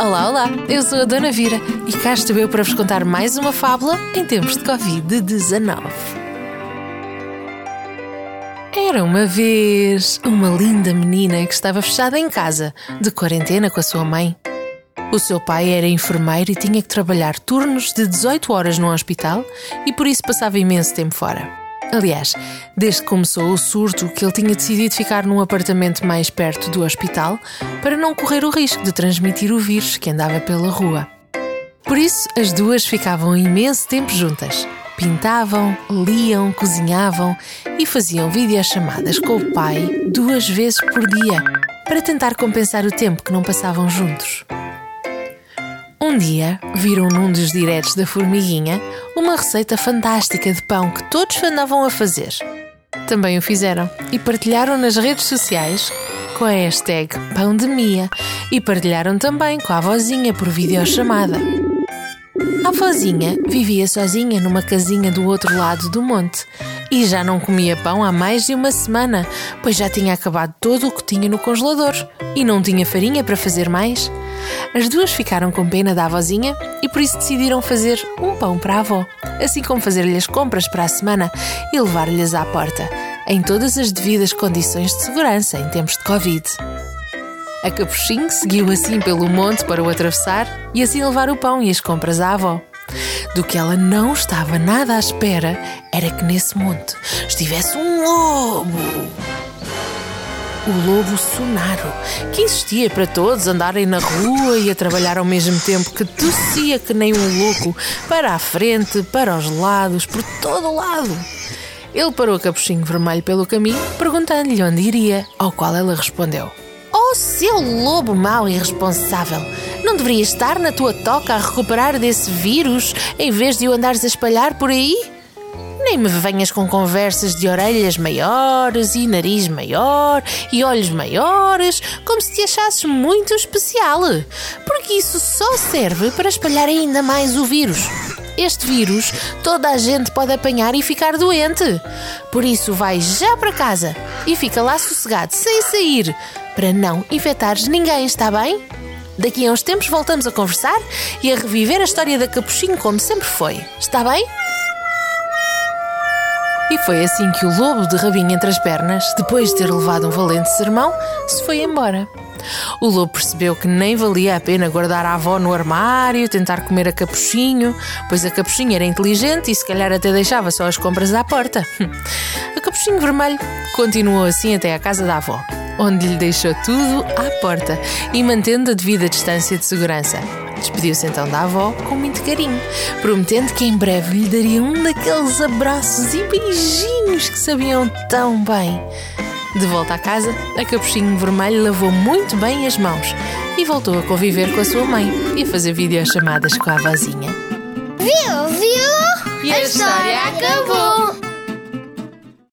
Olá, olá, eu sou a Dona Vira e cá estou eu para vos contar mais uma fábula em tempos de Covid-19. Era uma vez uma linda menina que estava fechada em casa, de quarentena com a sua mãe. O seu pai era enfermeiro e tinha que trabalhar turnos de 18 horas no hospital e por isso passava imenso tempo fora. Aliás, desde que começou o surto, que ele tinha decidido ficar num apartamento mais perto do hospital para não correr o risco de transmitir o vírus que andava pela rua. Por isso, as duas ficavam imenso tempo juntas. Pintavam, liam, cozinhavam e faziam videochamadas com o pai duas vezes por dia para tentar compensar o tempo que não passavam juntos. Um dia viram num dos diretos da Formiguinha uma receita fantástica de pão que todos andavam a fazer. Também o fizeram e partilharam nas redes sociais com a hashtag Pão de Mia e partilharam também com a avózinha por videochamada. A avózinha vivia sozinha numa casinha do outro lado do monte e já não comia pão há mais de uma semana, pois já tinha acabado todo o que tinha no congelador e não tinha farinha para fazer mais. As duas ficaram com pena da avózinha e por isso decidiram fazer um pão para a avó, assim como fazer-lhe as compras para a semana e levar-lhes à porta, em todas as devidas condições de segurança em tempos de Covid. A Capuchinho seguiu assim pelo monte para o atravessar e assim levar o pão e as compras à avó. Do que ela não estava nada à espera era que nesse monte estivesse um lobo o lobo sonaro, que insistia para todos andarem na rua e a trabalhar ao mesmo tempo, que tossia que nem um louco, para a frente, para os lados, por todo o lado. Ele parou o capuchinho vermelho pelo caminho, perguntando-lhe onde iria, ao qual ela respondeu: Oh, seu lobo mau e irresponsável! Não deverias estar na tua toca a recuperar desse vírus em vez de o andares a espalhar por aí? Nem me venhas com conversas de orelhas maiores e nariz maior e olhos maiores, como se te achasses muito especial. Porque isso só serve para espalhar ainda mais o vírus. Este vírus toda a gente pode apanhar e ficar doente. Por isso, vai já para casa e fica lá sossegado, sem sair, para não infectares ninguém, está bem? Daqui a uns tempos voltamos a conversar e a reviver a história da Capuchinho como sempre foi. Está bem? E foi assim que o lobo, de rabinho entre as pernas, depois de ter levado um valente sermão, se foi embora. O lobo percebeu que nem valia a pena guardar a avó no armário, tentar comer a capuchinho, pois a capuchinha era inteligente e se calhar até deixava só as compras à porta. A capuchinho vermelho continuou assim até à casa da avó, onde lhe deixou tudo à porta e mantendo a devida distância de segurança. Despediu-se então da avó com muito carinho, prometendo que em breve lhe daria um daqueles abraços e beijinhos que sabiam tão bem. De volta à casa, a Capuchinho Vermelho lavou muito bem as mãos e voltou a conviver com a sua mãe e a fazer videochamadas com a avózinha. Viu, viu? E a história acabou.